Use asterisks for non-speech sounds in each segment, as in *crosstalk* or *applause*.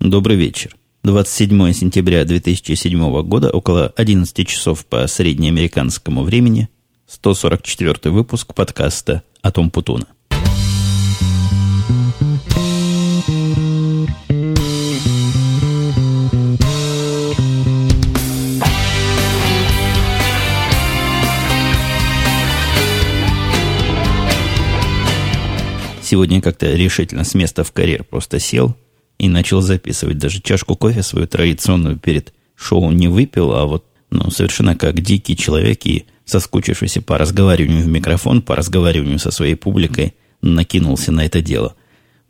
Добрый вечер. 27 сентября 2007 года, около 11 часов по среднеамериканскому времени, 144 выпуск подкаста «Атом Путуна». Сегодня как-то решительно с места в карьер просто сел и начал записывать. Даже чашку кофе свою традиционную перед шоу не выпил, а вот ну, совершенно как дикий человек и соскучившийся по разговариванию в микрофон, по разговариванию со своей публикой, накинулся на это дело.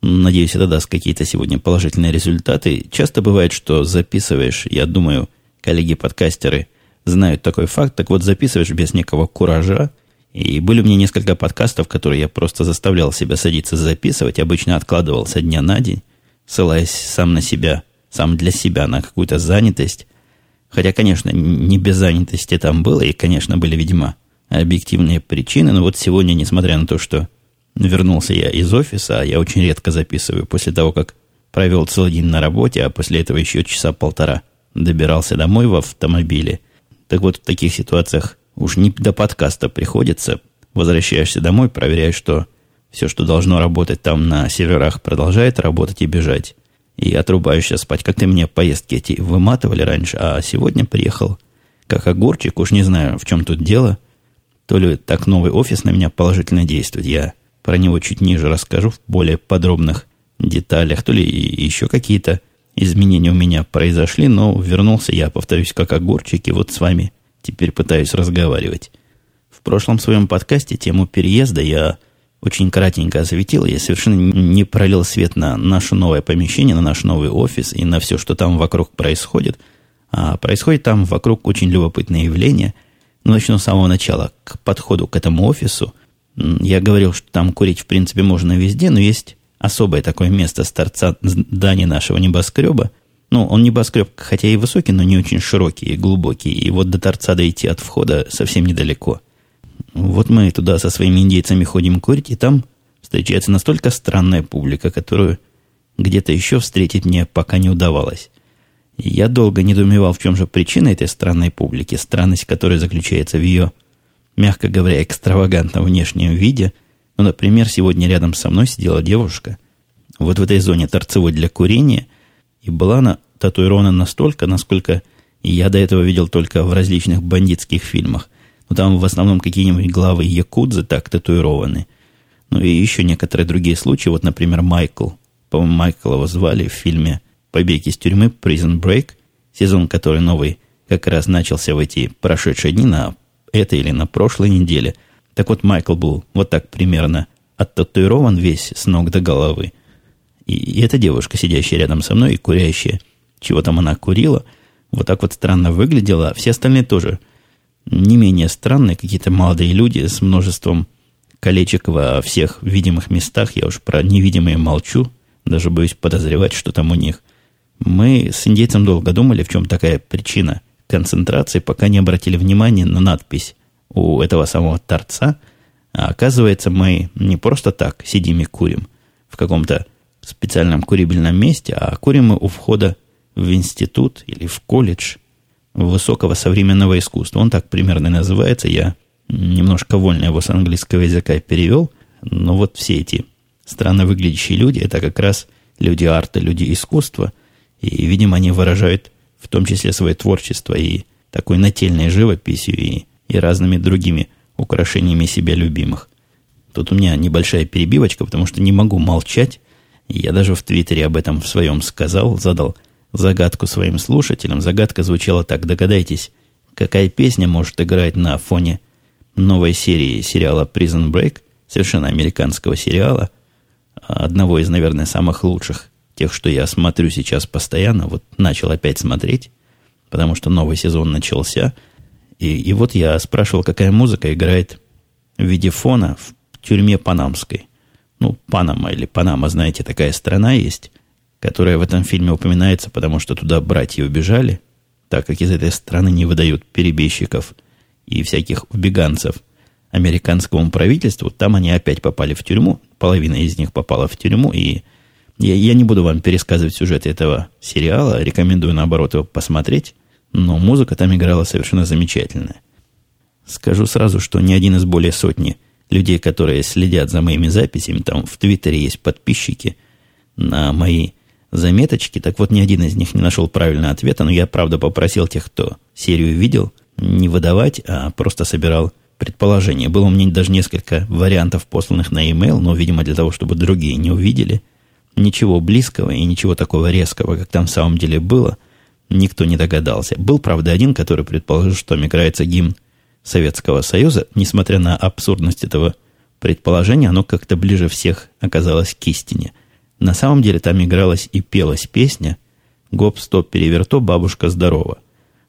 Надеюсь, это даст какие-то сегодня положительные результаты. Часто бывает, что записываешь, я думаю, коллеги-подкастеры знают такой факт, так вот записываешь без некого куража, и были у меня несколько подкастов, которые я просто заставлял себя садиться записывать, обычно откладывал со дня на день, ссылаясь сам на себя, сам для себя на какую-то занятость. Хотя, конечно, не без занятости там было, и, конечно, были, видимо, объективные причины, но вот сегодня, несмотря на то, что вернулся я из офиса, а я очень редко записываю после того, как провел целый день на работе, а после этого еще часа полтора добирался домой в автомобиле. Так вот, в таких ситуациях Уж не до подкаста приходится. Возвращаешься домой, проверяешь, что все, что должно работать там на серверах, продолжает работать и бежать. И отрубаешься спать. Как-то мне поездки эти выматывали раньше, а сегодня приехал как огурчик. Уж не знаю, в чем тут дело. То ли так новый офис на меня положительно действует. Я про него чуть ниже расскажу в более подробных деталях. То ли еще какие-то изменения у меня произошли, но вернулся я, повторюсь, как огурчик, и вот с вами Теперь пытаюсь разговаривать. В прошлом своем подкасте тему переезда я очень кратенько осветил. Я совершенно не пролил свет на наше новое помещение, на наш новый офис и на все, что там вокруг происходит. А происходит там вокруг очень любопытное явление. Но начну с самого начала. К подходу к этому офису я говорил, что там курить в принципе можно везде, но есть особое такое место с торца здания нашего небоскреба, ну, он небоскреб, хотя и высокий, но не очень широкий и глубокий. И вот до торца дойти от входа совсем недалеко. Вот мы туда со своими индейцами ходим курить, и там встречается настолько странная публика, которую где-то еще встретить мне пока не удавалось. Я долго недоумевал, в чем же причина этой странной публики, странность которой заключается в ее, мягко говоря, экстравагантном внешнем виде. Ну, например, сегодня рядом со мной сидела девушка, вот в этой зоне торцевой для курения – и была она татуирована настолько, насколько я до этого видел только в различных бандитских фильмах. Но там в основном какие-нибудь главы якудзы так татуированы. Ну и еще некоторые другие случаи. Вот, например, Майкл. По-моему, Майкла его звали в фильме «Побег из тюрьмы» Prison Break. Сезон, который новый как раз начался в эти прошедшие дни на этой или на прошлой неделе. Так вот, Майкл был вот так примерно оттатуирован весь с ног до головы. И, и эта девушка, сидящая рядом со мной и курящая, чего там она курила, вот так вот странно выглядела. А все остальные тоже не менее странные, какие-то молодые люди с множеством колечек во всех видимых местах. Я уж про невидимые молчу, даже боюсь подозревать, что там у них. Мы с индейцем долго думали, в чем такая причина концентрации, пока не обратили внимания на надпись у этого самого торца. А оказывается, мы не просто так сидим и курим в каком-то специальном курибельном месте, а курим мы у входа в институт или в колледж высокого современного искусства. Он так примерно называется. Я немножко вольно его с английского языка перевел. Но вот все эти странно выглядящие люди, это как раз люди арта, люди искусства. И, видимо, они выражают в том числе свое творчество и такой нательной живописью и, и разными другими украшениями себя любимых. Тут у меня небольшая перебивочка, потому что не могу молчать я даже в Твиттере об этом в своем сказал, задал загадку своим слушателям. Загадка звучала так. Догадайтесь, какая песня может играть на фоне новой серии сериала Prison Break, совершенно американского сериала, одного из, наверное, самых лучших, тех, что я смотрю сейчас постоянно, вот начал опять смотреть, потому что новый сезон начался, и, и вот я спрашивал, какая музыка играет в виде фона в тюрьме Панамской. Ну, Панама или Панама, знаете, такая страна есть, которая в этом фильме упоминается, потому что туда братья убежали, так как из этой страны не выдают перебежчиков и всяких убеганцев американскому правительству. Там они опять попали в тюрьму, половина из них попала в тюрьму, и Я, я не буду вам пересказывать сюжет этого сериала, рекомендую, наоборот, его посмотреть, но музыка там играла совершенно замечательная. Скажу сразу, что ни один из более сотни людей, которые следят за моими записями, там в Твиттере есть подписчики на мои заметочки, так вот ни один из них не нашел правильного ответа, но я, правда, попросил тех, кто серию видел, не выдавать, а просто собирал предположения. Было у меня даже несколько вариантов, посланных на e-mail, но, видимо, для того, чтобы другие не увидели. Ничего близкого и ничего такого резкого, как там в самом деле было, никто не догадался. Был, правда, один, который предположил, что там играется гимн Советского Союза. Несмотря на абсурдность этого предположения, оно как-то ближе всех оказалось к истине. На самом деле там игралась и пелась песня «Гоп-стоп, переверто, бабушка здорова».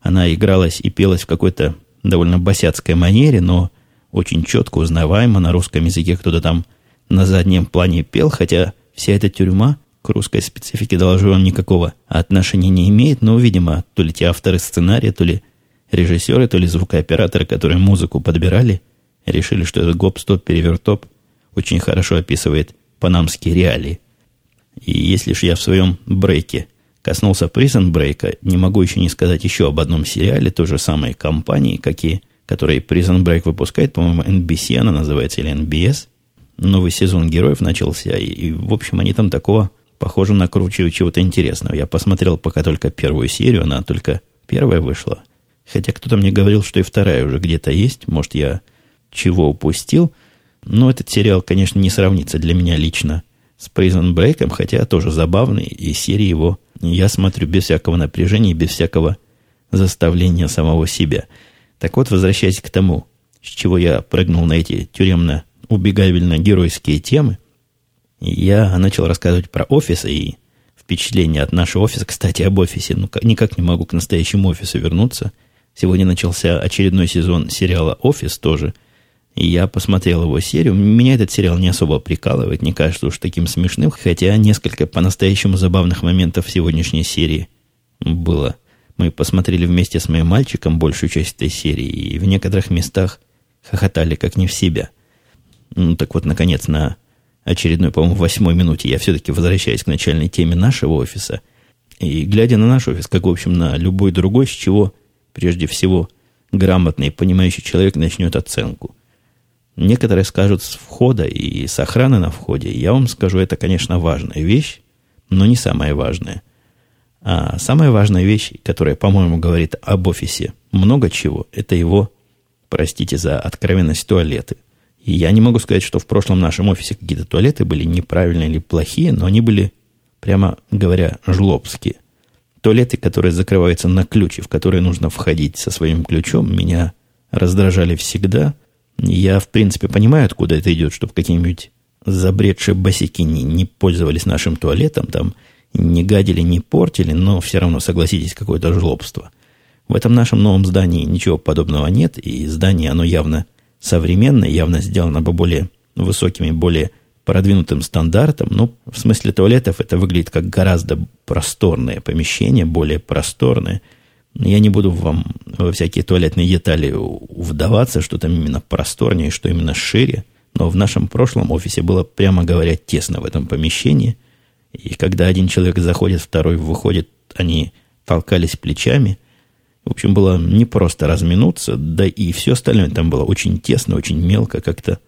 Она игралась и пелась в какой-то довольно босяцкой манере, но очень четко, узнаваемо на русском языке кто-то там на заднем плане пел, хотя вся эта тюрьма к русской специфике, доложу вам, никакого отношения не имеет, но, видимо, то ли те авторы сценария, то ли режиссеры, то ли звукооператоры, которые музыку подбирали, решили, что этот гоп-стоп, перевертоп очень хорошо описывает панамские реалии. И если ж я в своем брейке коснулся Prison Break, не могу еще не сказать еще об одном сериале той же самой компании, какие, которые Prison Break выпускает, по-моему, NBC она называется, или NBS. Новый сезон героев начался, и, и в общем, они там такого, похоже, накручивают чего-то интересного. Я посмотрел пока только первую серию, она только первая вышла. Хотя кто-то мне говорил, что и вторая уже где-то есть. Может, я чего упустил. Но этот сериал, конечно, не сравнится для меня лично с Prison Break, хотя тоже забавный, и серии его я смотрю без всякого напряжения, без всякого заставления самого себя. Так вот, возвращаясь к тому, с чего я прыгнул на эти тюремно-убегабельно-геройские темы, я начал рассказывать про офисы и впечатления от нашего офиса. Кстати, об офисе. Ну, никак не могу к настоящему офису вернуться. Сегодня начался очередной сезон сериала «Офис» тоже. Я посмотрел его серию. Меня этот сериал не особо прикалывает, не кажется уж таким смешным, хотя несколько по-настоящему забавных моментов в сегодняшней серии было. Мы посмотрели вместе с моим мальчиком большую часть этой серии, и в некоторых местах хохотали как не в себя. Ну, так вот, наконец, на очередной, по-моему, восьмой минуте я все-таки возвращаюсь к начальной теме нашего офиса. И глядя на наш офис, как, в общем, на любой другой, с чего, прежде всего, грамотный, понимающий человек начнет оценку – Некоторые скажут с входа и с охраны на входе. Я вам скажу, это, конечно, важная вещь, но не самая важная. А самая важная вещь, которая, по-моему, говорит об офисе много чего, это его, простите за откровенность, туалеты. И я не могу сказать, что в прошлом нашем офисе какие-то туалеты были неправильные или плохие, но они были, прямо говоря, жлобские. Туалеты, которые закрываются на ключ, и в которые нужно входить со своим ключом, меня раздражали всегда – я, в принципе, понимаю, откуда это идет, чтобы какие-нибудь забредшие босики не, не пользовались нашим туалетом, там не гадили, не портили, но все равно, согласитесь, какое-то жлобство. В этом нашем новом здании ничего подобного нет, и здание, оно явно современное, явно сделано по более высокими, более продвинутым стандартам. Ну, в смысле туалетов это выглядит как гораздо просторное помещение, более просторное – я не буду вам во всякие туалетные детали вдаваться, что там именно просторнее, что именно шире. Но в нашем прошлом офисе было, прямо говоря, тесно в этом помещении. И когда один человек заходит, второй выходит, они толкались плечами. В общем, было не просто разминуться, да и все остальное там было очень тесно, очень мелко, как-то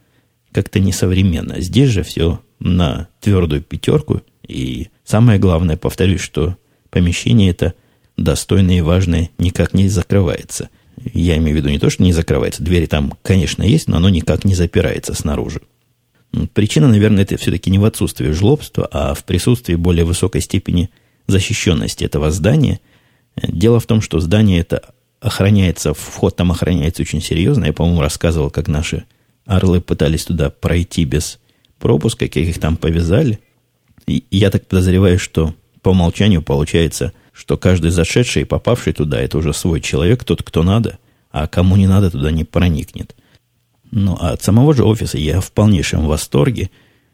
как несовременно. Здесь же все на твердую пятерку. И самое главное, повторюсь, что помещение это – достойное и важное никак не закрывается. Я имею в виду не то, что не закрывается. Двери там, конечно, есть, но оно никак не запирается снаружи. Причина, наверное, это все-таки не в отсутствии жлобства, а в присутствии более высокой степени защищенности этого здания. Дело в том, что здание это охраняется, вход там охраняется очень серьезно. Я, по-моему, рассказывал, как наши орлы пытались туда пройти без пропуска, как их там повязали. И я так подозреваю, что по умолчанию получается – что каждый зашедший и попавший туда – это уже свой человек, тот, кто надо, а кому не надо, туда не проникнет. Ну, а от самого же офиса я в полнейшем восторге.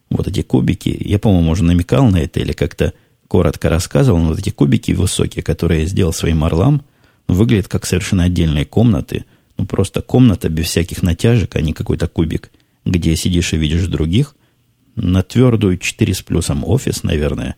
Вот эти кубики, я, по-моему, уже намекал на это или как-то коротко рассказывал, но вот эти кубики высокие, которые я сделал своим орлам, выглядят как совершенно отдельные комнаты. Ну, просто комната без всяких натяжек, а не какой-то кубик, где сидишь и видишь других. на твердую 4 с плюсом офис, наверное.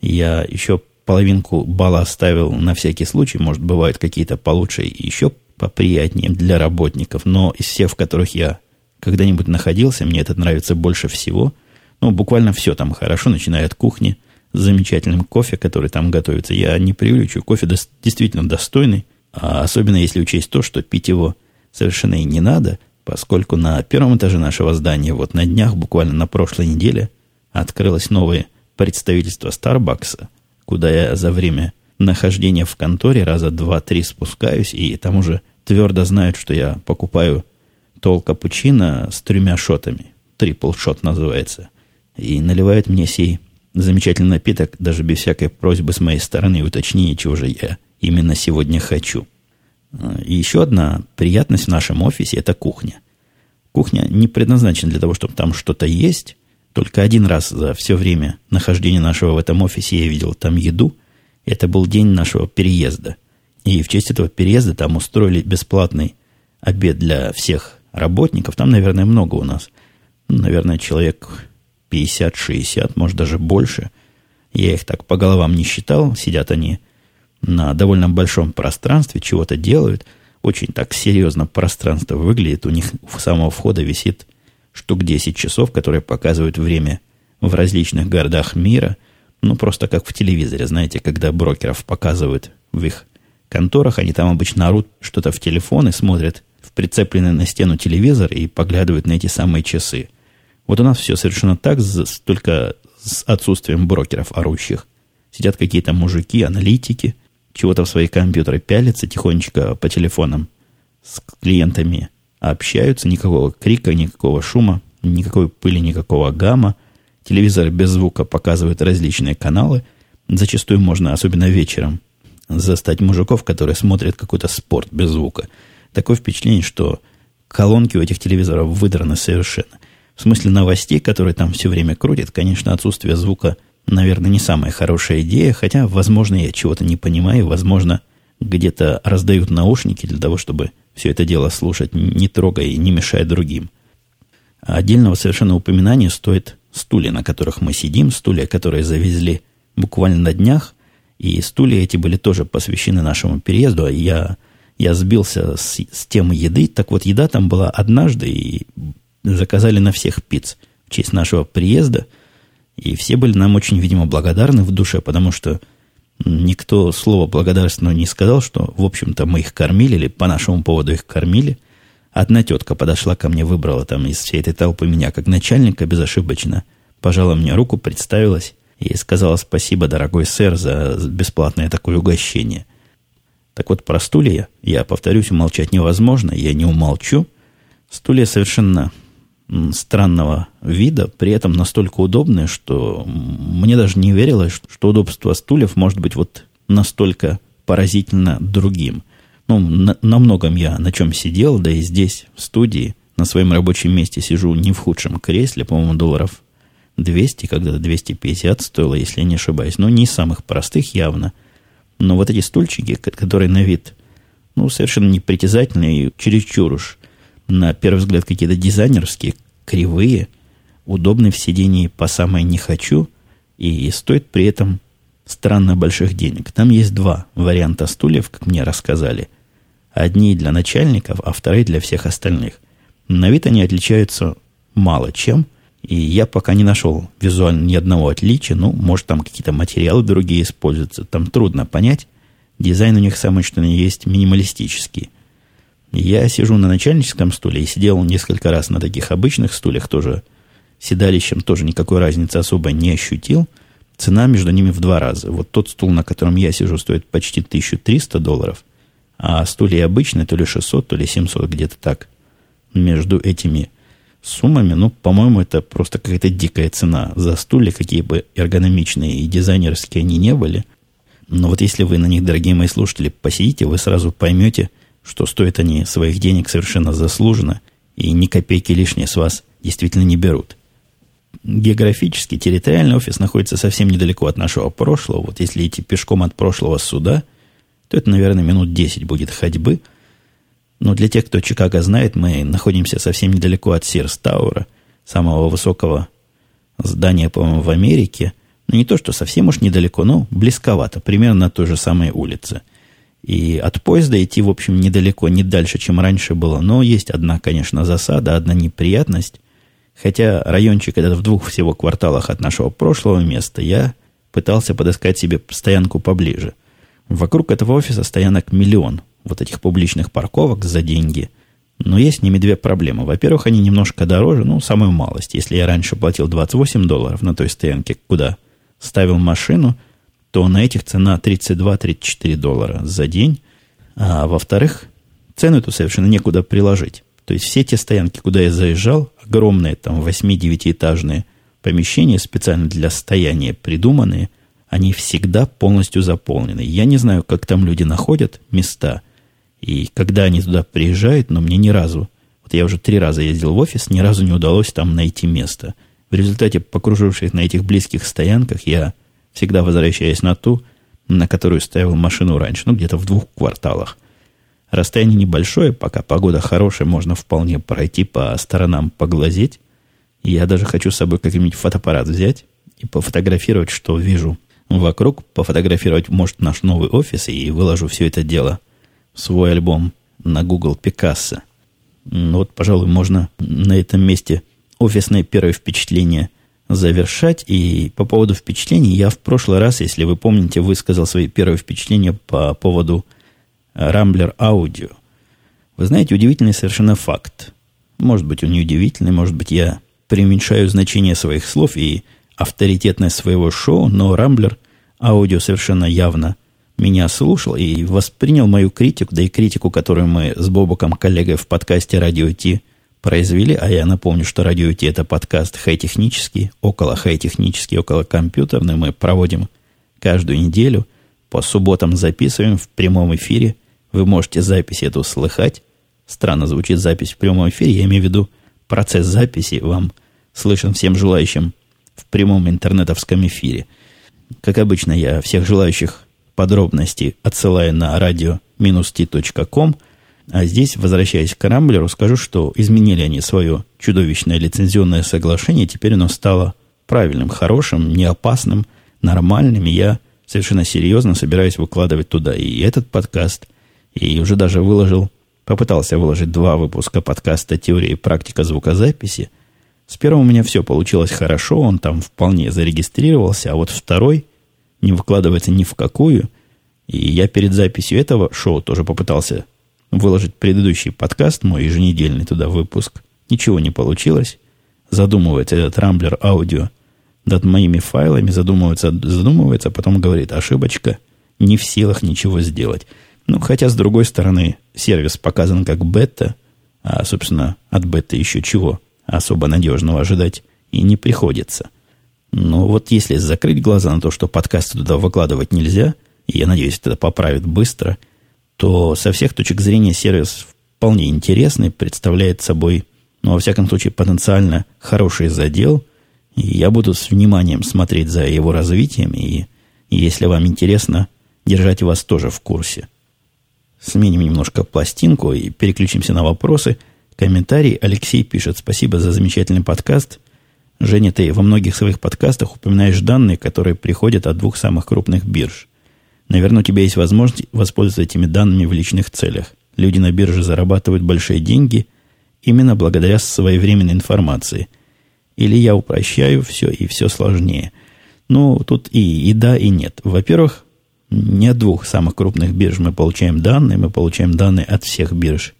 Я еще половинку балла оставил на всякий случай. Может, бывают какие-то получше и еще поприятнее для работников. Но из всех, в которых я когда-нибудь находился, мне это нравится больше всего. Ну, буквально все там хорошо, начиная от кухни, с замечательным кофе, который там готовится. Я не преувеличу, кофе действительно достойный, а особенно если учесть то, что пить его совершенно и не надо, поскольку на первом этаже нашего здания вот на днях, буквально на прошлой неделе, открылось новое представительство Старбакса, куда я за время нахождения в конторе раза два-три спускаюсь, и там уже твердо знают, что я покупаю тол капучино с тремя шотами. Трипл шот называется. И наливают мне сей замечательный напиток даже без всякой просьбы с моей стороны уточнения, чего же я именно сегодня хочу. И еще одна приятность в нашем офисе – это кухня. Кухня не предназначена для того, чтобы там что-то есть. Только один раз за все время нахождения нашего в этом офисе я видел там еду. Это был день нашего переезда. И в честь этого переезда там устроили бесплатный обед для всех работников. Там, наверное, много у нас. Наверное, человек 50-60, может, даже больше. Я их так по головам не считал. Сидят они на довольно большом пространстве, чего-то делают. Очень так серьезно пространство выглядит. У них у самого входа висит штук 10 часов, которые показывают время в различных городах мира. Ну, просто как в телевизоре, знаете, когда брокеров показывают в их конторах, они там обычно орут что-то в телефон и смотрят в прицепленный на стену телевизор и поглядывают на эти самые часы. Вот у нас все совершенно так, только с отсутствием брокеров орущих. Сидят какие-то мужики, аналитики, чего-то в свои компьютеры пялятся тихонечко по телефонам с клиентами, общаются, никакого крика, никакого шума, никакой пыли, никакого гамма. Телевизор без звука показывает различные каналы. Зачастую можно, особенно вечером, застать мужиков, которые смотрят какой-то спорт без звука. Такое впечатление, что колонки у этих телевизоров выдраны совершенно. В смысле новостей, которые там все время крутят, конечно, отсутствие звука – наверное, не самая хорошая идея, хотя, возможно, я чего-то не понимаю, возможно, где-то раздают наушники для того, чтобы все это дело слушать, не трогая и не мешая другим. А отдельного совершенно упоминания стоит стулья, на которых мы сидим, стулья, которые завезли буквально на днях, и стулья эти были тоже посвящены нашему переезду, а я, я сбился с, с темы еды. Так вот, еда там была однажды, и заказали на всех пиц в честь нашего приезда – и все были нам очень, видимо, благодарны в душе, потому что никто слова благодарственного не сказал, что, в общем-то, мы их кормили, или по нашему поводу их кормили. Одна тетка подошла ко мне, выбрала там из всей этой толпы меня как начальника безошибочно, пожала мне руку, представилась и сказала спасибо, дорогой сэр, за бесплатное такое угощение. Так вот, про стулья, я повторюсь, умолчать невозможно, я не умолчу. Стулья совершенно странного вида, при этом настолько удобные, что мне даже не верилось, что удобство стульев может быть вот настолько поразительно другим. Ну, на, на многом я на чем сидел, да и здесь, в студии, на своем рабочем месте сижу не в худшем кресле, по-моему, долларов 200, когда-то 250 стоило, если я не ошибаюсь, но не из самых простых явно. Но вот эти стульчики, которые на вид, ну, совершенно непритязательные и чересчур уж на первый взгляд какие-то дизайнерские, кривые, удобны в сидении по самой не хочу и стоит при этом странно больших денег. Там есть два варианта стульев, как мне рассказали. Одни для начальников, а вторые для всех остальных. На вид они отличаются мало чем, и я пока не нашел визуально ни одного отличия. Ну, может, там какие-то материалы другие используются. Там трудно понять. Дизайн у них самый что ни есть минималистический – я сижу на начальническом стуле и сидел несколько раз на таких обычных стульях тоже. Седалищем тоже никакой разницы особо не ощутил. Цена между ними в два раза. Вот тот стул, на котором я сижу, стоит почти 1300 долларов, а стулья обычные то ли 600, то ли 700, где-то так. Между этими суммами, ну, по-моему, это просто какая-то дикая цена за стулья, какие бы эргономичные и дизайнерские они не были. Но вот если вы на них, дорогие мои слушатели, посидите, вы сразу поймете – что стоят они своих денег совершенно заслуженно, и ни копейки лишние с вас действительно не берут. Географически, территориальный офис находится совсем недалеко от нашего прошлого. Вот если идти пешком от прошлого сюда, то это, наверное, минут 10 будет ходьбы. Но для тех, кто Чикаго знает, мы находимся совсем недалеко от Сирс Тауэра, самого высокого здание, по-моему, в Америке. Ну, не то, что совсем уж недалеко, но близковато, примерно на той же самой улице. И от поезда идти, в общем, недалеко, не дальше, чем раньше было. Но есть одна, конечно, засада, одна неприятность. Хотя райончик этот в двух всего кварталах от нашего прошлого места, я пытался подыскать себе стоянку поближе. Вокруг этого офиса стоянок миллион, вот этих публичных парковок за деньги. Но есть с ними две проблемы. Во-первых, они немножко дороже, ну, самую малость. Если я раньше платил 28 долларов на той стоянке, куда ставил машину – то на этих цена 32-34 доллара за день. А во-вторых, цену эту совершенно некуда приложить. То есть все те стоянки, куда я заезжал, огромные там 8-9-этажные помещения, специально для стояния придуманные, они всегда полностью заполнены. Я не знаю, как там люди находят места и когда они туда приезжают, но мне ни разу, вот я уже три раза ездил в офис, ни разу не удалось там найти место. В результате, покружившись на этих близких стоянках, я всегда возвращаясь на ту, на которую ставил машину раньше, ну, где-то в двух кварталах. Расстояние небольшое, пока погода хорошая, можно вполне пройти по сторонам, поглазеть. Я даже хочу с собой какой-нибудь фотоаппарат взять и пофотографировать, что вижу вокруг, пофотографировать, может, наш новый офис, и выложу все это дело в свой альбом на Google Picasso. Ну, вот, пожалуй, можно на этом месте офисное первое впечатление – завершать. И по поводу впечатлений, я в прошлый раз, если вы помните, высказал свои первые впечатления по поводу Рамблер Аудио. Вы знаете, удивительный совершенно факт. Может быть, он не удивительный, может быть, я преуменьшаю значение своих слов и авторитетность своего шоу, но Рамблер Аудио совершенно явно меня слушал и воспринял мою критику, да и критику, которую мы с Бобоком, коллегой в подкасте «Радио Ти» произвели, а я напомню, что радио Ти это подкаст хай-технический, около хай-технический, около компьютерный. Мы проводим каждую неделю, по субботам записываем в прямом эфире. Вы можете запись эту слыхать. Странно звучит запись в прямом эфире, я имею в виду процесс записи вам слышен всем желающим в прямом интернетовском эфире. Как обычно, я всех желающих подробностей отсылаю на radio-t.com – а здесь, возвращаясь к Рамблеру, скажу, что изменили они свое чудовищное лицензионное соглашение, теперь оно стало правильным, хорошим, неопасным, нормальным, и я совершенно серьезно собираюсь выкладывать туда и этот подкаст, и уже даже выложил, попытался выложить два выпуска подкаста «Теория и практика звукозаписи». С первым у меня все получилось хорошо, он там вполне зарегистрировался, а вот второй не выкладывается ни в какую, и я перед записью этого шоу тоже попытался выложить предыдущий подкаст, мой еженедельный туда выпуск. Ничего не получилось. Задумывается этот рамблер аудио над моими файлами, задумывается, задумывается, а потом говорит, ошибочка, не в силах ничего сделать. Ну, хотя, с другой стороны, сервис показан как бета, а, собственно, от бета еще чего особо надежного ожидать и не приходится. Но вот если закрыть глаза на то, что подкасты туда выкладывать нельзя, и я надеюсь, это поправит быстро – то со всех точек зрения сервис вполне интересный, представляет собой, ну, во всяком случае, потенциально хороший задел. И я буду с вниманием смотреть за его развитием, и, и если вам интересно, держать вас тоже в курсе. Сменим немножко пластинку и переключимся на вопросы. Комментарий Алексей пишет, спасибо за замечательный подкаст. Женя, ты во многих своих подкастах упоминаешь данные, которые приходят от двух самых крупных бирж. Наверное, у тебя есть возможность воспользоваться этими данными в личных целях. Люди на бирже зарабатывают большие деньги именно благодаря своевременной информации. Или я упрощаю все, и все сложнее. Ну, тут и, и да, и нет. Во-первых, не от двух самых крупных бирж мы получаем данные, мы получаем данные от всех бирж.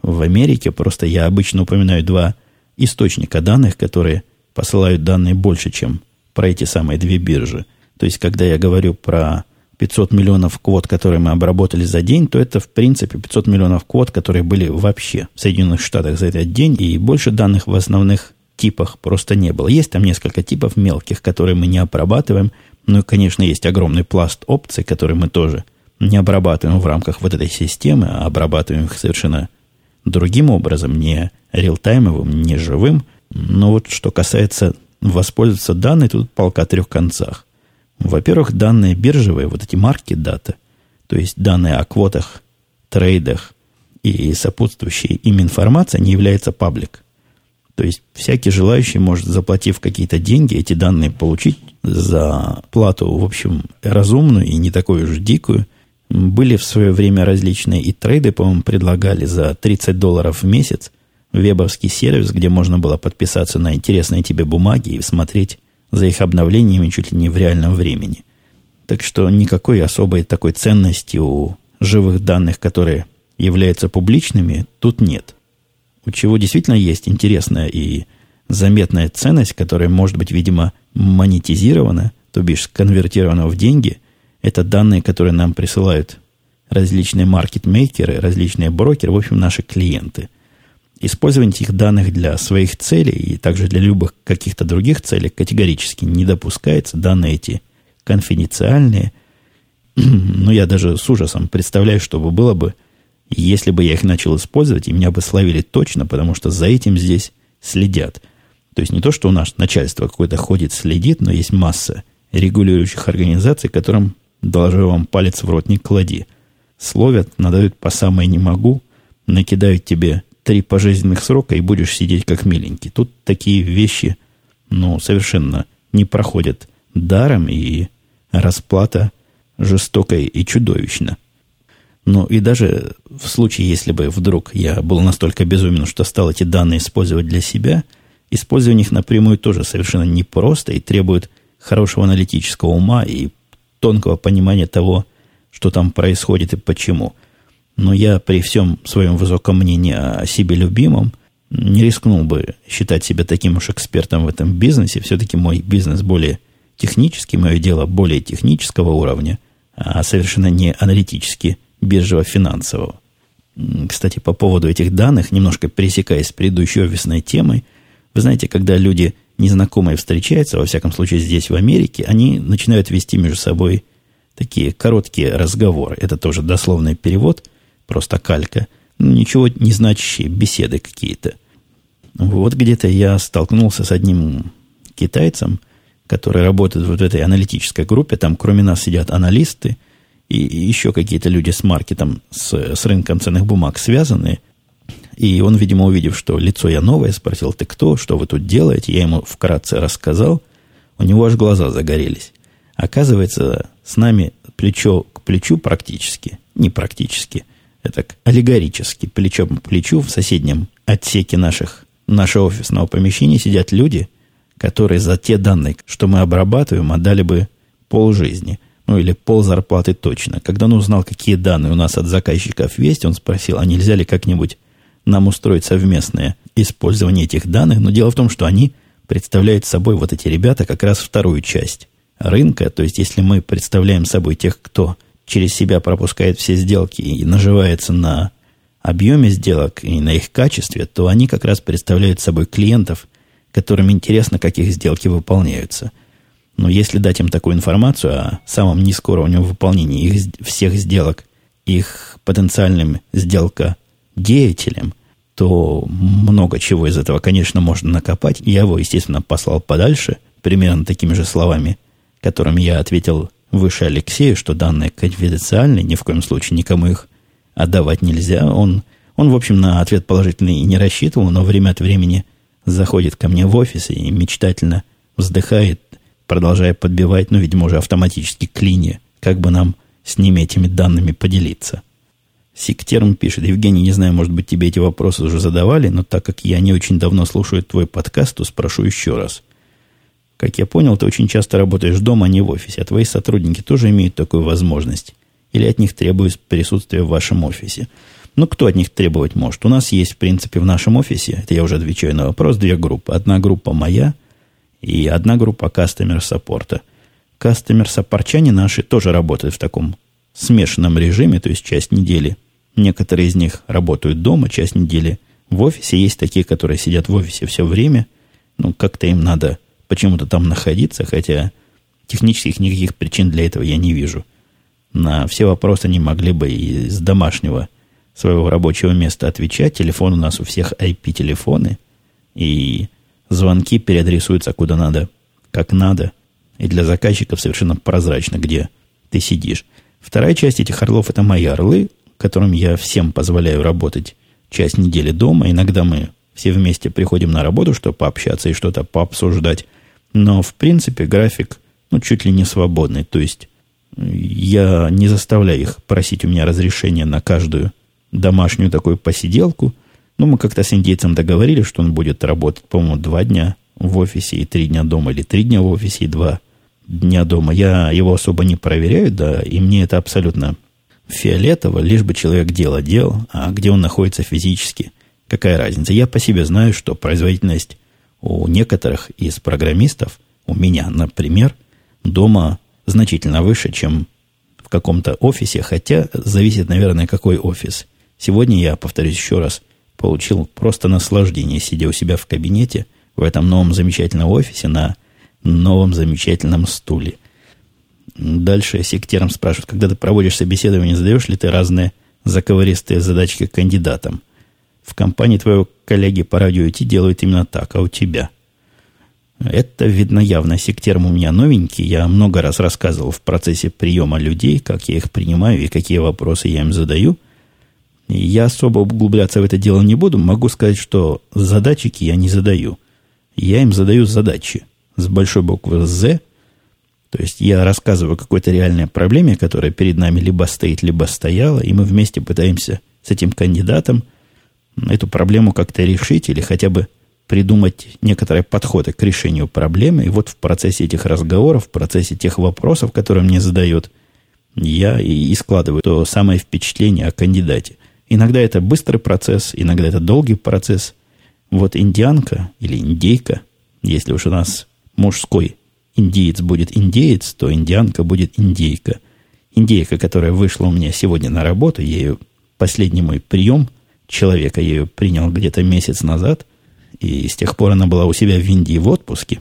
В Америке просто я обычно упоминаю два источника данных, которые посылают данные больше, чем про эти самые две биржи. То есть, когда я говорю про 500 миллионов квот, которые мы обработали за день, то это, в принципе, 500 миллионов квот, которые были вообще в Соединенных Штатах за этот день, и больше данных в основных типах просто не было. Есть там несколько типов мелких, которые мы не обрабатываем, ну и, конечно, есть огромный пласт опций, которые мы тоже не обрабатываем в рамках вот этой системы, а обрабатываем их совершенно другим образом, не реалтаймовым, не живым. Но вот что касается воспользоваться данной, тут полка о трех концах. Во-первых, данные биржевые, вот эти марки дата, то есть данные о квотах, трейдах и сопутствующей им информация не является паблик. То есть всякий желающий может, заплатив какие-то деньги, эти данные получить за плату, в общем, разумную и не такую уж дикую. Были в свое время различные и трейды, по-моему, предлагали за 30 долларов в месяц вебовский сервис, где можно было подписаться на интересные тебе бумаги и смотреть за их обновлениями чуть ли не в реальном времени. Так что никакой особой такой ценности у живых данных, которые являются публичными, тут нет. У чего действительно есть интересная и заметная ценность, которая может быть, видимо, монетизирована, то бишь конвертирована в деньги, это данные, которые нам присылают различные маркетмейкеры, различные брокеры, в общем, наши клиенты. Использование этих данных для своих целей и также для любых каких-то других целей категорически не допускается. Данные эти конфиденциальные. *clears throat* Но я даже с ужасом представляю, что бы было бы, если бы я их начал использовать, и меня бы словили точно, потому что за этим здесь следят. То есть не то, что у нас начальство какое-то ходит, следит, но есть масса регулирующих организаций, которым должен вам палец в рот не клади. Словят, надают по самой не могу, накидают тебе три пожизненных срока и будешь сидеть как миленький. Тут такие вещи, ну, совершенно не проходят даром, и расплата жестокая и чудовищна. Ну и даже в случае, если бы вдруг я был настолько безумен, что стал эти данные использовать для себя, использование их напрямую тоже совершенно непросто и требует хорошего аналитического ума и тонкого понимания того, что там происходит и почему. Но я при всем своем высоком мнении о себе любимом не рискнул бы считать себя таким уж экспертом в этом бизнесе. Все-таки мой бизнес более технический, мое дело более технического уровня, а совершенно не аналитически биржево финансового. Кстати, по поводу этих данных, немножко пересекаясь с предыдущей офисной темой, вы знаете, когда люди незнакомые встречаются, во всяком случае здесь, в Америке, они начинают вести между собой такие короткие разговоры. Это тоже дословный перевод, просто калька. Ну, ничего не значащие беседы какие-то. Вот где-то я столкнулся с одним китайцем, который работает вот в этой аналитической группе. Там кроме нас сидят аналисты – и еще какие-то люди с маркетом, с, с рынком ценных бумаг связаны. И он, видимо, увидев, что лицо я новое, спросил, ты кто, что вы тут делаете? Я ему вкратце рассказал. У него аж глаза загорелись. Оказывается, с нами плечо к плечу практически, не практически, это аллегорически, плечо к плечу в соседнем отсеке наших, нашего офисного помещения сидят люди, которые за те данные, что мы обрабатываем, отдали бы полжизни – ну или пол зарплаты точно. Когда он узнал, какие данные у нас от заказчиков есть, он спросил, а нельзя ли как-нибудь нам устроить совместное использование этих данных. Но дело в том, что они представляют собой, вот эти ребята, как раз вторую часть рынка. То есть, если мы представляем собой тех, кто через себя пропускает все сделки и наживается на объеме сделок и на их качестве, то они как раз представляют собой клиентов, которым интересно, как их сделки выполняются – но если дать им такую информацию о самом низкоуровневом выполнении их всех сделок, их потенциальным сделка деятелям, то много чего из этого, конечно, можно накопать. Я его, естественно, послал подальше, примерно такими же словами, которыми я ответил выше Алексею, что данные конфиденциальны, ни в коем случае никому их отдавать нельзя. Он, он в общем, на ответ положительный не рассчитывал, но время от времени заходит ко мне в офис и мечтательно вздыхает продолжая подбивать, ну, видимо, уже автоматически к линии, как бы нам с ними этими данными поделиться. Сиктерм пишет, Евгений, не знаю, может быть, тебе эти вопросы уже задавали, но так как я не очень давно слушаю твой подкаст, то спрошу еще раз. Как я понял, ты очень часто работаешь дома, а не в офисе, а твои сотрудники тоже имеют такую возможность? Или от них требуют присутствия в вашем офисе? Ну, кто от них требовать может? У нас есть, в принципе, в нашем офисе, это я уже отвечаю на вопрос, две группы. Одна группа моя – и одна группа кастомер саппорта. Кастомер саппорчане наши тоже работают в таком смешанном режиме, то есть часть недели. Некоторые из них работают дома, часть недели в офисе. Есть такие, которые сидят в офисе все время. Ну, как-то им надо почему-то там находиться, хотя технических никаких причин для этого я не вижу. На все вопросы они могли бы и с домашнего своего рабочего места отвечать. Телефон у нас у всех IP-телефоны. И звонки переадресуются куда надо, как надо, и для заказчиков совершенно прозрачно, где ты сидишь. Вторая часть этих орлов – это мои орлы, которым я всем позволяю работать часть недели дома. Иногда мы все вместе приходим на работу, чтобы пообщаться и что-то пообсуждать. Но, в принципе, график, ну, чуть ли не свободный. То есть, я не заставляю их просить у меня разрешения на каждую домашнюю такую посиделку. Ну, мы как-то с индейцем договорились, что он будет работать, по-моему, два дня в офисе и три дня дома, или три дня в офисе и два дня дома. Я его особо не проверяю, да, и мне это абсолютно фиолетово, лишь бы человек дело делал, а где он находится физически, какая разница. Я по себе знаю, что производительность у некоторых из программистов, у меня, например, дома значительно выше, чем в каком-то офисе, хотя зависит, наверное, какой офис. Сегодня я, повторюсь еще раз, получил просто наслаждение, сидя у себя в кабинете в этом новом замечательном офисе на новом замечательном стуле. Дальше секретарем спрашивают, когда ты проводишь собеседование, задаешь ли ты разные заковыристые задачки кандидатам. В компании твоего коллеги по радио IT делают именно так, а у тебя? Это, видно, явно сектерм у меня новенький. Я много раз рассказывал в процессе приема людей, как я их принимаю и какие вопросы я им задаю. Я особо углубляться в это дело не буду. Могу сказать, что задачики я не задаю. Я им задаю задачи с большой буквы «З», то есть я рассказываю о какой-то реальной проблеме, которая перед нами либо стоит, либо стояла, и мы вместе пытаемся с этим кандидатом эту проблему как-то решить или хотя бы придумать некоторые подходы к решению проблемы. И вот в процессе этих разговоров, в процессе тех вопросов, которые мне задают, я и, складываю то самое впечатление о кандидате. Иногда это быстрый процесс, иногда это долгий процесс. Вот индианка или индейка, если уж у нас мужской индеец будет индеец, то индианка будет индейка. Индейка, которая вышла у меня сегодня на работу, ее последний мой прием человека, я ее принял где-то месяц назад, и с тех пор она была у себя в Индии в отпуске.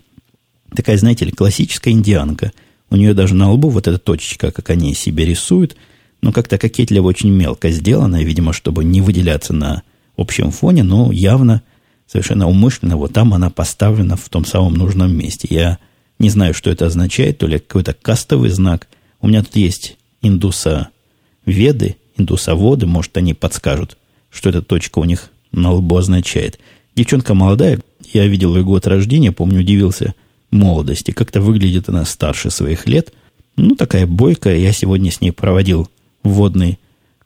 Такая, знаете ли, классическая индианка. У нее даже на лбу вот эта точечка, как они себе рисуют, но как-то кокетливо очень мелко сделана, видимо, чтобы не выделяться на общем фоне, но явно, совершенно умышленно, вот там она поставлена в том самом нужном месте. Я не знаю, что это означает, то ли какой-то кастовый знак. У меня тут есть индуса веды, индусоводы, может, они подскажут, что эта точка у них на лбу означает. Девчонка молодая, я видел ее год рождения, помню, удивился молодости. Как-то выглядит она старше своих лет. Ну, такая бойкая. Я сегодня с ней проводил вводный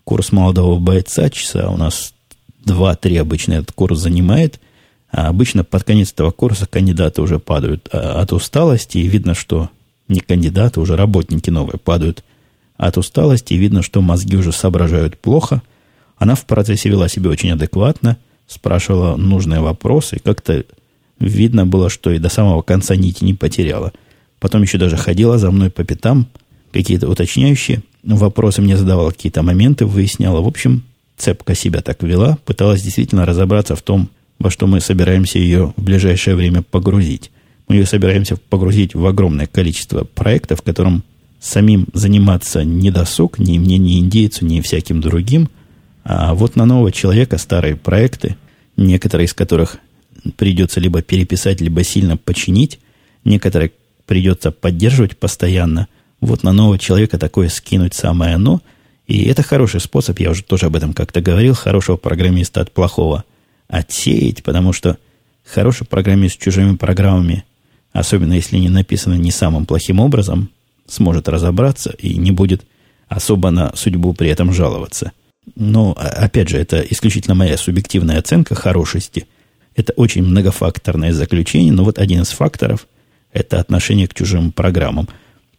курс молодого бойца. Часа у нас два-три обычно этот курс занимает. А обычно под конец этого курса кандидаты уже падают а, от усталости, и видно, что не кандидаты, уже работники новые падают от усталости, и видно, что мозги уже соображают плохо. Она в процессе вела себя очень адекватно, спрашивала нужные вопросы, как-то видно было, что и до самого конца нити не потеряла. Потом еще даже ходила за мной по пятам, какие-то уточняющие вопросы мне задавала, какие-то моменты выясняла. В общем, цепка себя так вела, пыталась действительно разобраться в том, во что мы собираемся ее в ближайшее время погрузить. Мы ее собираемся погрузить в огромное количество проектов, которым самим заниматься не досуг, ни мне, ни индейцу, ни всяким другим. А вот на нового человека старые проекты, некоторые из которых придется либо переписать, либо сильно починить, некоторые придется поддерживать постоянно. Вот на нового человека такое скинуть самое оно. И это хороший способ, я уже тоже об этом как-то говорил, хорошего программиста от плохого – отсеять, потому что хороший программист с чужими программами, особенно если они написаны не самым плохим образом, сможет разобраться и не будет особо на судьбу при этом жаловаться. Но, а, опять же, это исключительно моя субъективная оценка хорошести. Это очень многофакторное заключение, но вот один из факторов – это отношение к чужим программам.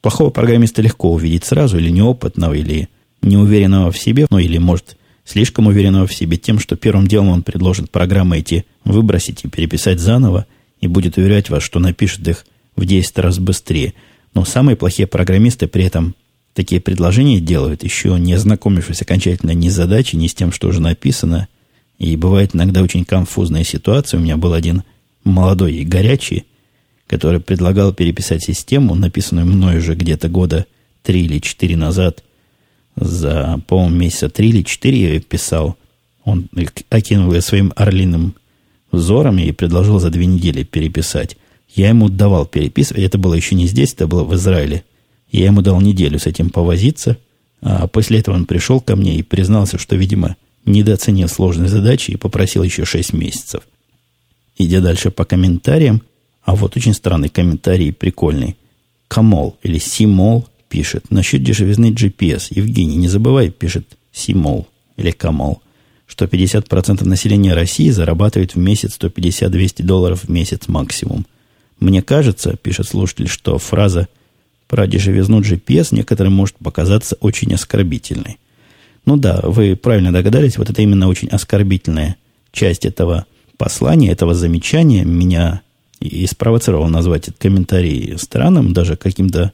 Плохого программиста легко увидеть сразу, или неопытного, или неуверенного в себе, ну или, может, слишком уверенного в себе тем, что первым делом он предложит программы эти выбросить и переписать заново, и будет уверять вас, что напишет их в 10 раз быстрее. Но самые плохие программисты при этом такие предложения делают, еще не ознакомившись окончательно ни с задачей, ни с тем, что уже написано. И бывает иногда очень конфузная ситуация. У меня был один молодой и горячий, который предлагал переписать систему, написанную мной уже где-то года три или четыре назад, за, по-моему, месяца три или четыре я писал. Он окинул ее своим орлиным взором и предложил за две недели переписать. Я ему давал переписывать. Это было еще не здесь, это было в Израиле. Я ему дал неделю с этим повозиться. А после этого он пришел ко мне и признался, что, видимо, недооценил сложные задачи и попросил еще шесть месяцев. идя дальше по комментариям, а вот очень странный комментарий, прикольный. Камол или Симол пишет. Насчет дешевизны GPS. Евгений, не забывай, пишет Симол или Камол, что 50% населения России зарабатывает в месяц 150-200 долларов в месяц максимум. Мне кажется, пишет слушатель, что фраза про дешевизну GPS некоторым может показаться очень оскорбительной. Ну да, вы правильно догадались, вот это именно очень оскорбительная часть этого послания, этого замечания меня и спровоцировал назвать этот комментарий странным, даже каким-то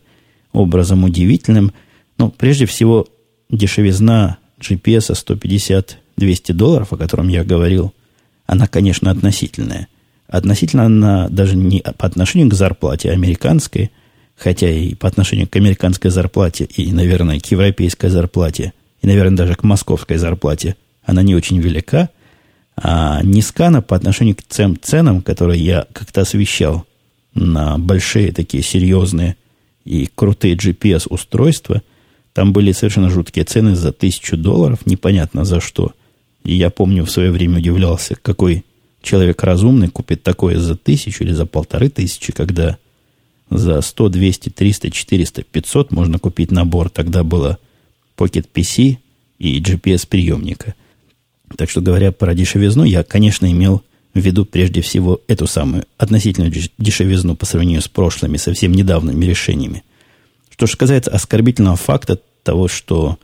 образом удивительным. Но прежде всего, дешевизна GPS 150-200 долларов, о котором я говорил, она, конечно, относительная. Относительно она даже не по отношению к зарплате американской, хотя и по отношению к американской зарплате, и, наверное, к европейской зарплате, и, наверное, даже к московской зарплате, она не очень велика, а низка она по отношению к тем ценам, которые я как-то освещал на большие такие серьезные и крутые GPS-устройства. Там были совершенно жуткие цены за тысячу долларов, непонятно за что. И я помню, в свое время удивлялся, какой человек разумный купит такое за тысячу или за полторы тысячи, когда за 100, 200, 300, 400, 500 можно купить набор. Тогда было Pocket PC и GPS-приемника. Так что, говоря про дешевизну, я, конечно, имел в виду прежде всего эту самую относительную дешевизну по сравнению с прошлыми, совсем недавними решениями. Что же касается оскорбительного факта того, что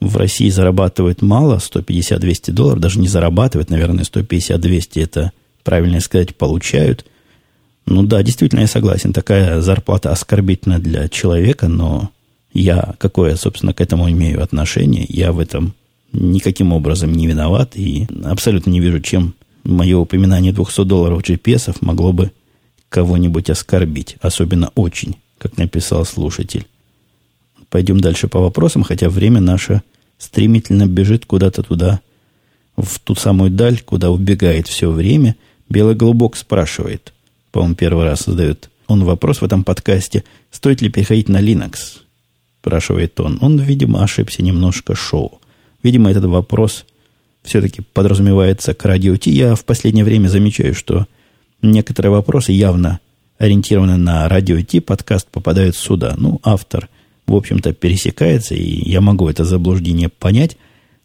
в России зарабатывают мало, 150-200 долларов, даже не зарабатывают, наверное, 150-200, это, правильно сказать, получают. Ну да, действительно, я согласен, такая зарплата оскорбительна для человека, но я какое, собственно, к этому имею отношение, я в этом никаким образом не виноват и абсолютно не вижу, чем мое упоминание 200 долларов GPS могло бы кого-нибудь оскорбить, особенно очень, как написал слушатель. Пойдем дальше по вопросам, хотя время наше стремительно бежит куда-то туда, в ту самую даль, куда убегает все время. Белый голубок спрашивает, по-моему, первый раз задает он вопрос в этом подкасте, стоит ли переходить на Linux? Спрашивает он. Он, видимо, ошибся немножко шоу. Видимо, этот вопрос все-таки подразумевается к радио Ти. Я в последнее время замечаю, что некоторые вопросы явно ориентированы на радио Ти, подкаст попадают сюда. Ну, автор, в общем-то, пересекается, и я могу это заблуждение понять.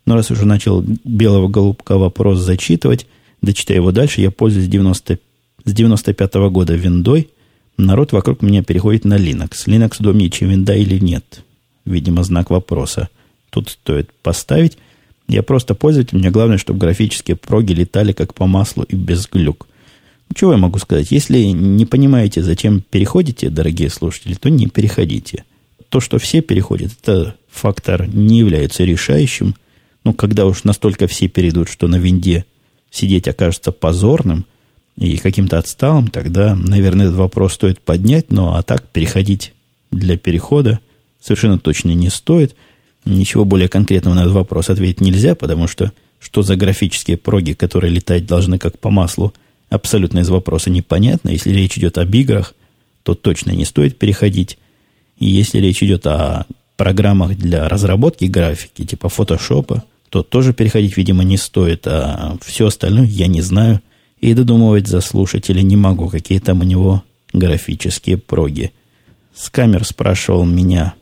Но раз уже начал белого голубка вопрос зачитывать, дочитая его дальше, я пользуюсь 90, с 95 -го года виндой. Народ вокруг меня переходит на Linux. Linux удобнее, чем винда или нет? Видимо, знак вопроса – тут стоит поставить. Я просто пользователь, мне главное, чтобы графические проги летали как по маслу и без глюк. Ну, чего я могу сказать? Если не понимаете, зачем переходите, дорогие слушатели, то не переходите. То, что все переходят, это фактор не является решающим. Ну, когда уж настолько все перейдут, что на винде сидеть окажется позорным и каким-то отсталым, тогда, наверное, этот вопрос стоит поднять, но а так переходить для перехода совершенно точно не стоит – Ничего более конкретного на этот вопрос ответить нельзя, потому что что за графические проги, которые летать должны как по маслу, абсолютно из вопроса непонятно. Если речь идет об играх, то точно не стоит переходить. И если речь идет о программах для разработки графики, типа фотошопа, то тоже переходить, видимо, не стоит. А все остальное я не знаю. И додумывать за слушателя не могу, какие там у него графические проги. Скамер спрашивал меня,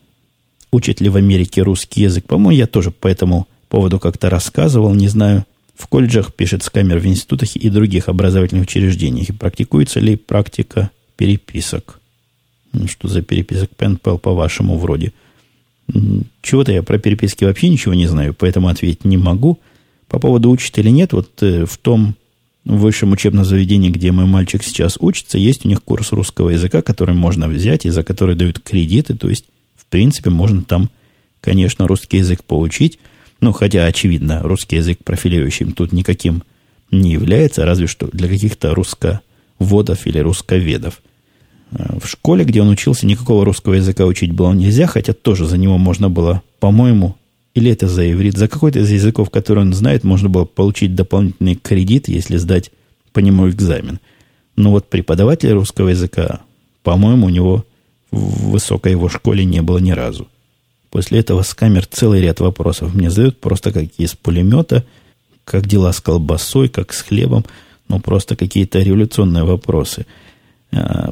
учат ли в Америке русский язык. По-моему, я тоже по этому поводу как-то рассказывал, не знаю. В колледжах пишет скамер в институтах и других образовательных учреждениях. И практикуется ли практика переписок? Ну, что за переписок PenPal, по-вашему, вроде? Чего-то я про переписки вообще ничего не знаю, поэтому ответить не могу. По поводу учат или нет, вот э, в том высшем учебном заведении, где мой мальчик сейчас учится, есть у них курс русского языка, который можно взять и за который дают кредиты, то есть принципе, можно там, конечно, русский язык получить. Ну, хотя, очевидно, русский язык профилирующим тут никаким не является, разве что для каких-то руссководов или руссковедов. Э, в школе, где он учился, никакого русского языка учить было нельзя, хотя тоже за него можно было, по-моему, или это за иврит, за какой-то из языков, который он знает, можно было получить дополнительный кредит, если сдать по нему экзамен. Но вот преподаватель русского языка, по-моему, у него в высокой его школе не было ни разу. После этого с камер целый ряд вопросов мне задают, просто как из пулемета, как дела с колбасой, как с хлебом. ну, просто какие-то революционные вопросы. А,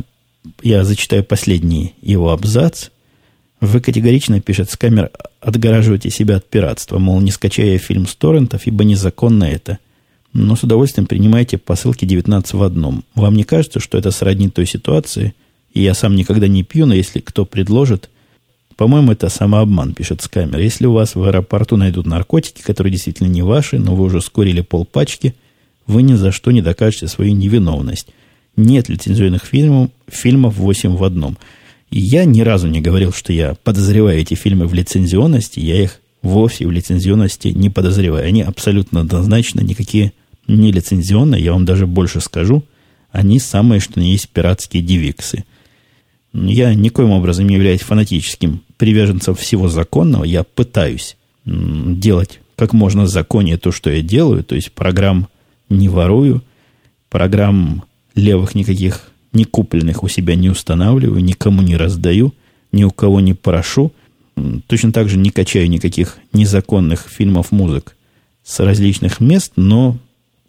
я зачитаю последний его абзац. Вы категорично, пишет Скамер, отгораживаете себя от пиратства, мол, не скачая фильм с торрентов, ибо незаконно это. Но с удовольствием принимаете по ссылке 19 в одном. Вам не кажется, что это сродни той ситуации, и я сам никогда не пью, но если кто предложит, по-моему, это самообман, пишет Скамер. Если у вас в аэропорту найдут наркотики, которые действительно не ваши, но вы уже скурили полпачки, вы ни за что не докажете свою невиновность. Нет лицензионных фильмов, фильмов 8 в одном. И я ни разу не говорил, что я подозреваю эти фильмы в лицензионности. Я их вовсе в лицензионности не подозреваю. Они абсолютно однозначно никакие не лицензионные. Я вам даже больше скажу. Они самые, что ни есть, пиратские девиксы. Я никоим образом не являюсь фанатическим приверженцем всего законного. Я пытаюсь делать как можно законнее то, что я делаю. То есть программ не ворую, программ левых никаких не купленных у себя не устанавливаю, никому не раздаю, ни у кого не прошу. Точно так же не качаю никаких незаконных фильмов, музык с различных мест, но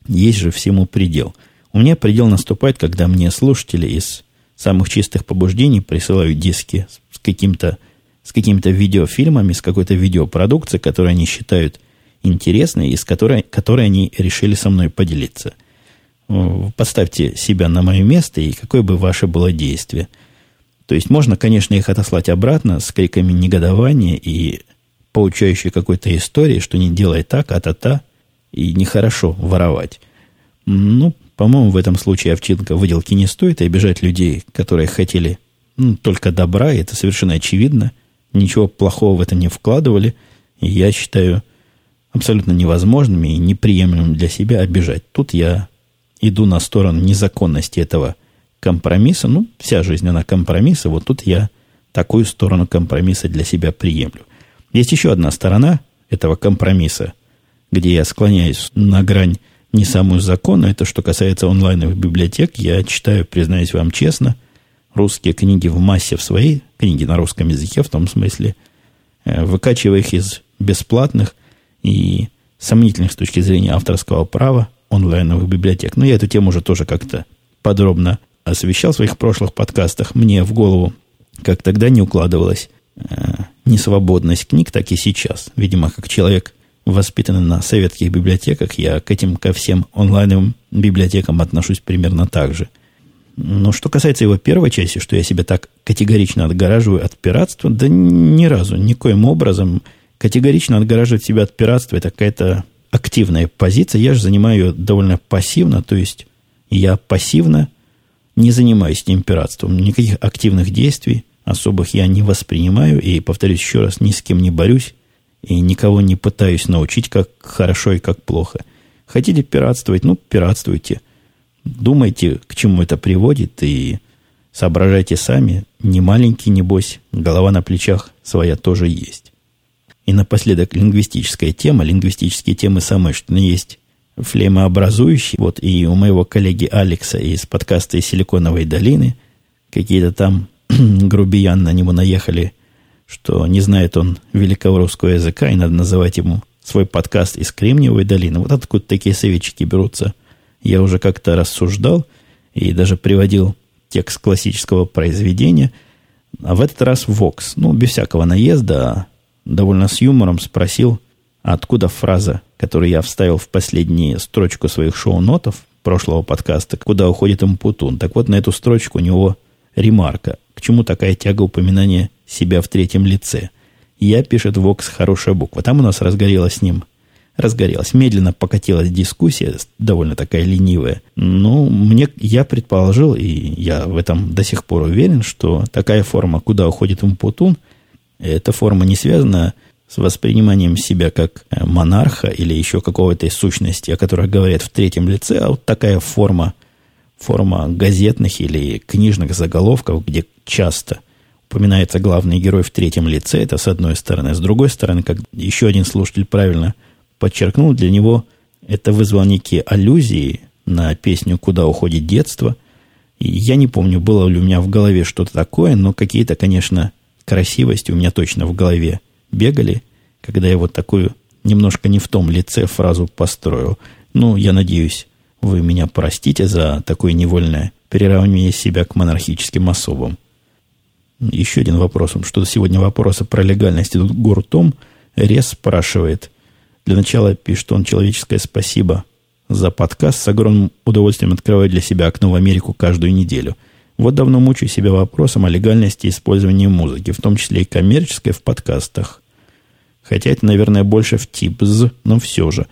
есть же всему предел. У меня предел наступает, когда мне слушатели из самых чистых побуждений присылают диски с каким-то с какими-то видеофильмами, с какой-то видеопродукцией, которую они считают интересной и с которой, которой они решили со мной поделиться – поставьте себя на мое место и какое бы ваше было действие. То есть можно, конечно, их отослать обратно с криками негодования и поучающей какой-то истории, что не делай так, а-та-та, и нехорошо воровать. Ну, по-моему, в этом случае овчинка выделки не стоит, и обижать людей, которые хотели ну, только добра, и это совершенно очевидно. Ничего плохого в это не вкладывали. И я считаю абсолютно невозможным и неприемлемым для себя обижать. Тут я иду на сторону незаконности этого компромисса. Ну, вся жизнь, она компромисса. Вот тут я такую сторону компромисса для себя приемлю. Есть еще одна сторона этого компромисса, где я склоняюсь на грань не самую законную. Это что касается онлайновых библиотек. Я читаю, признаюсь вам честно, русские книги в массе в своей, книги на русском языке в том смысле, э, выкачивая их из бесплатных и сомнительных с точки зрения авторского права онлайновых библиотек. Но я эту тему уже тоже как-то подробно освещал в своих прошлых подкастах. Мне в голову, как тогда не укладывалась э, несвободность книг, так и сейчас. Видимо, как человек, воспитанный на советских библиотеках, я к этим, ко всем онлайновым библиотекам отношусь примерно так же. Но что касается его первой части, что я себя так категорично отгораживаю от пиратства, да ни разу, никоим образом категорично отгораживать себя от пиратства, это какая-то активная позиция, я же занимаю ее довольно пассивно, то есть я пассивно не занимаюсь этим пиратством. Никаких активных действий особых я не воспринимаю, и, повторюсь еще раз, ни с кем не борюсь, и никого не пытаюсь научить, как хорошо и как плохо. Хотите пиратствовать? Ну, пиратствуйте. Думайте, к чему это приводит, и соображайте сами. Не маленький, небось, голова на плечах своя тоже есть. И напоследок лингвистическая тема. Лингвистические темы самые, что есть флемообразующие. Вот и у моего коллеги Алекса из подкаста из Силиконовой долины какие-то там *clears throat* грубиян на него наехали, что не знает он великого русского языка, и надо называть ему свой подкаст из Кремниевой долины. Вот откуда такие советчики берутся. Я уже как-то рассуждал и даже приводил текст классического произведения, а в этот раз Vox. Ну, без всякого наезда, довольно с юмором спросил, откуда фраза, которую я вставил в последнюю строчку своих шоу-нотов прошлого подкаста, куда уходит Импутун. Так вот, на эту строчку у него ремарка. К чему такая тяга упоминания себя в третьем лице? Я, пишет Вокс, хорошая буква. Там у нас разгорелась с ним разгорелась. Медленно покатилась дискуссия, довольно такая ленивая. Ну, мне, я предположил, и я в этом до сих пор уверен, что такая форма, куда уходит Умпутун, эта форма не связана с восприниманием себя как э, монарха или еще какого-то из сущности, о которой говорят в третьем лице, а вот такая форма, форма газетных или книжных заголовков, где часто упоминается главный герой в третьем лице, это с одной стороны. С другой стороны, как еще один слушатель правильно подчеркнул, для него это вызвало некие аллюзии на песню «Куда уходит детство». И я не помню, было ли у меня в голове что-то такое, но какие-то, конечно, красивости у меня точно в голове бегали, когда я вот такую немножко не в том лице фразу построил. Ну, я надеюсь, Вы меня простите за такое невольное переравнивание себя к монархическим особам. Еще один вопрос. Что сегодня вопросы про легальность идут гуртом. Рез спрашивает. Для начала пишет он человеческое спасибо за подкаст. С огромным удовольствием открываю для себя окно в Америку каждую неделю. Вот давно мучаю себя вопросом о легальности использования музыки, в том числе и коммерческой в подкастах. Хотя это, наверное, больше в типз, но все же.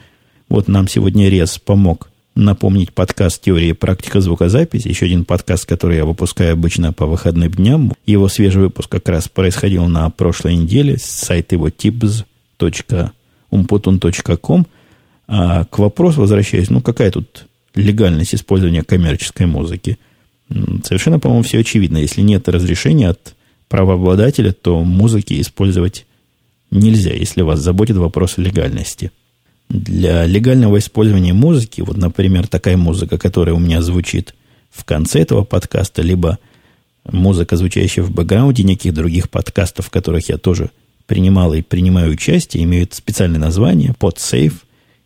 Вот нам сегодня Рез помог напомнить подкаст «Теория и практика звукозаписи», еще один подкаст, который я выпускаю обычно по выходным дням. Его свежий выпуск как раз происходил на прошлой неделе. Сайт его tips.umputun.com. А к вопросу возвращаясь, ну какая тут легальность использования коммерческой музыки? Совершенно, по-моему, все очевидно. Если нет разрешения от правообладателя, то музыки использовать нельзя, если вас заботит вопрос легальности – для легального использования музыки, вот, например, такая музыка, которая у меня звучит в конце этого подкаста, либо музыка, звучащая в бэкграунде неких других подкастов, в которых я тоже принимал и принимаю участие, имеют специальное название PodSafe.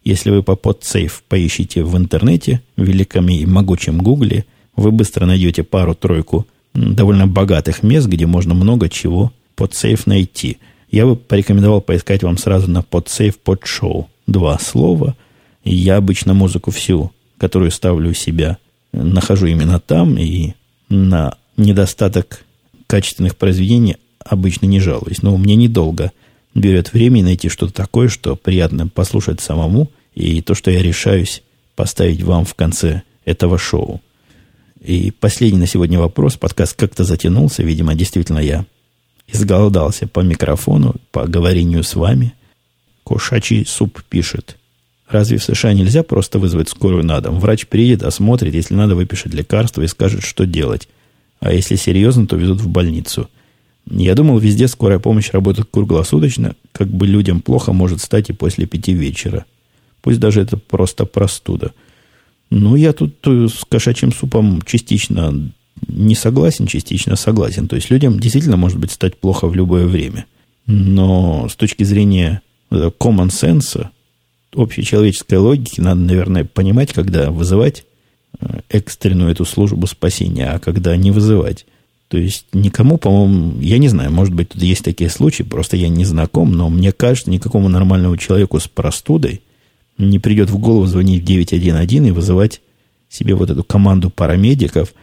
Если вы по PodSafe поищите в интернете, в великом и могучем гугле, вы быстро найдете пару-тройку довольно богатых мест, где можно много чего PodSafe найти. Я бы порекомендовал поискать вам сразу на PodSafe PodShow два слова. Я обычно музыку всю, которую ставлю у себя, нахожу именно там. И на недостаток качественных произведений обычно не жалуюсь. Но мне недолго берет время найти что-то такое, что приятно послушать самому. И то, что я решаюсь поставить вам в конце этого шоу. И последний на сегодня вопрос. Подкаст как-то затянулся. Видимо, действительно я изголодался по микрофону, по говорению с вами – Кошачий суп пишет. Разве в США нельзя просто вызвать скорую на дом? Врач приедет, осмотрит, если надо, выпишет лекарство и скажет, что делать. А если серьезно, то везут в больницу. Я думал, везде скорая помощь работает круглосуточно, как бы людям плохо может стать и после пяти вечера. Пусть даже это просто простуда. Ну, я тут э, с кошачьим супом частично не согласен, частично согласен. То есть людям действительно может быть стать плохо в любое время. Но с точки зрения common sense, общей человеческой логики надо, наверное, понимать, когда вызывать э, экстренную эту службу спасения, а когда не вызывать. То есть никому, по-моему, я не знаю, может быть, тут есть такие случаи, просто я не знаком, но мне кажется, никакому нормальному человеку с простудой не придет в голову звонить в 911 и вызывать себе вот эту команду парамедиков.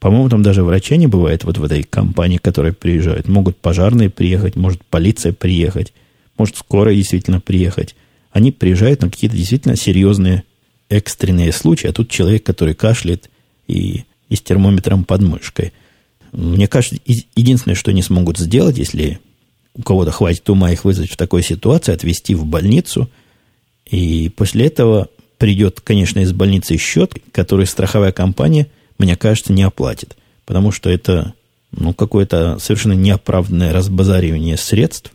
По-моему, там даже врача не бывает вот в этой компании, которая приезжают. Могут пожарные приехать, может полиция приехать может скоро действительно приехать. Они приезжают на какие-то действительно серьезные экстренные случаи, а тут человек, который кашляет и, и с термометром под мышкой. Мне кажется, единственное, что они смогут сделать, если у кого-то хватит ума их вызвать в такой ситуации, отвезти в больницу, и после этого придет, конечно, из больницы счет, который страховая компания, мне кажется, не оплатит. Потому что это ну, какое-то совершенно неоправданное разбазаривание средств,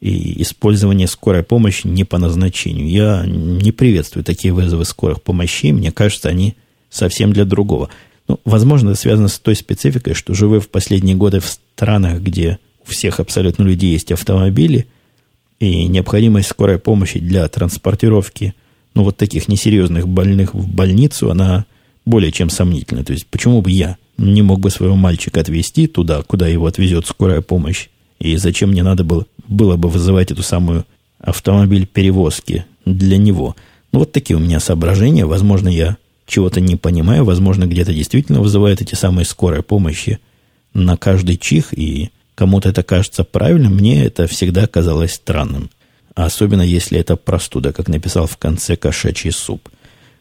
и использование скорой помощи не по назначению. Я не приветствую такие вызовы скорых помощей. Мне кажется, они совсем для другого. Ну, возможно, это связано с той спецификой, что живы в последние годы в странах, где у всех абсолютно людей есть автомобили, и необходимость скорой помощи для транспортировки ну, вот таких несерьезных больных в больницу, она более чем сомнительна. То есть, почему бы я не мог бы своего мальчика отвезти туда, куда его отвезет скорая помощь, и зачем мне надо было, было бы вызывать эту самую автомобиль перевозки для него? Ну, вот такие у меня соображения. Возможно, я чего-то не понимаю. Возможно, где-то действительно вызывают эти самые скорые помощи на каждый чих, и кому-то это кажется правильным. Мне это всегда казалось странным. Особенно, если это простуда, как написал в конце кошачий суп.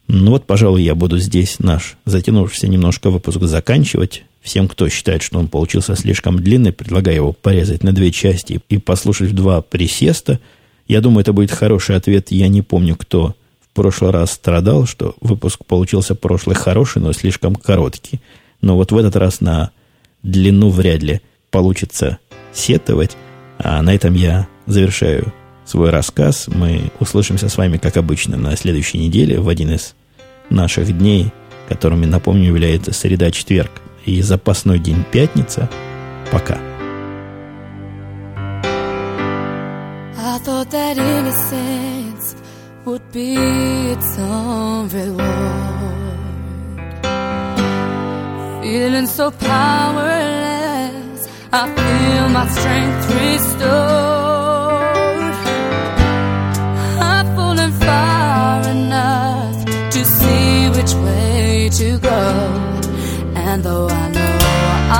Ну вот, пожалуй, я буду здесь наш затянувшийся немножко выпуск заканчивать. Всем, кто считает, что он получился слишком длинный, предлагаю его порезать на две части и послушать в два присеста. Я думаю, это будет хороший ответ. Я не помню, кто в прошлый раз страдал, что выпуск получился прошлый хороший, но слишком короткий. Но вот в этот раз на длину вряд ли получится сетовать. А на этом я завершаю свой рассказ. Мы услышимся с вами, как обычно, на следующей неделе в один из наших дней, которыми, напомню, является среда-четверг и запасной день пятница. Пока. Feeling so powerless. I feel my strength restored. I've fallen far enough to see which way to go. And though I know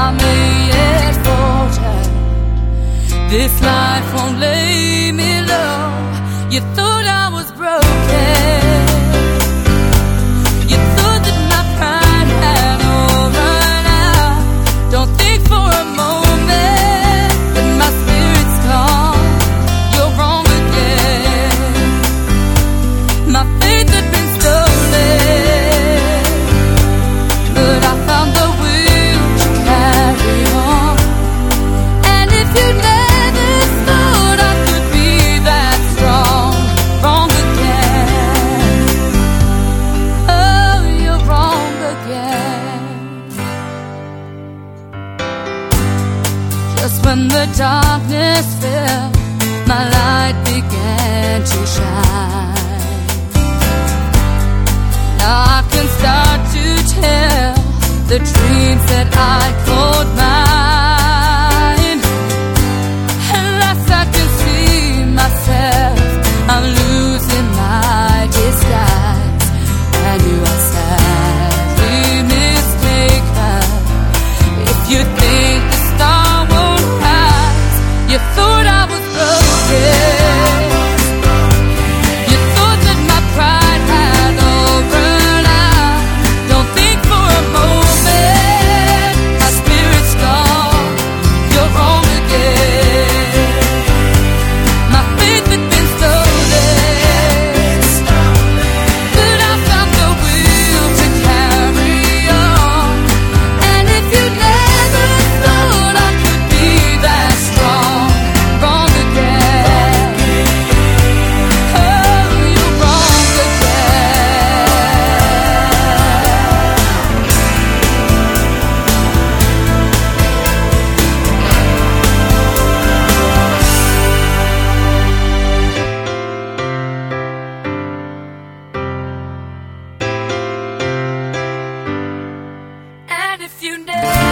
I may yet falter, this life won't lay me low. You thought I was broken. Darkness fell, my light began to shine. Now I can start to tell the dreams that I called mine. if you knew.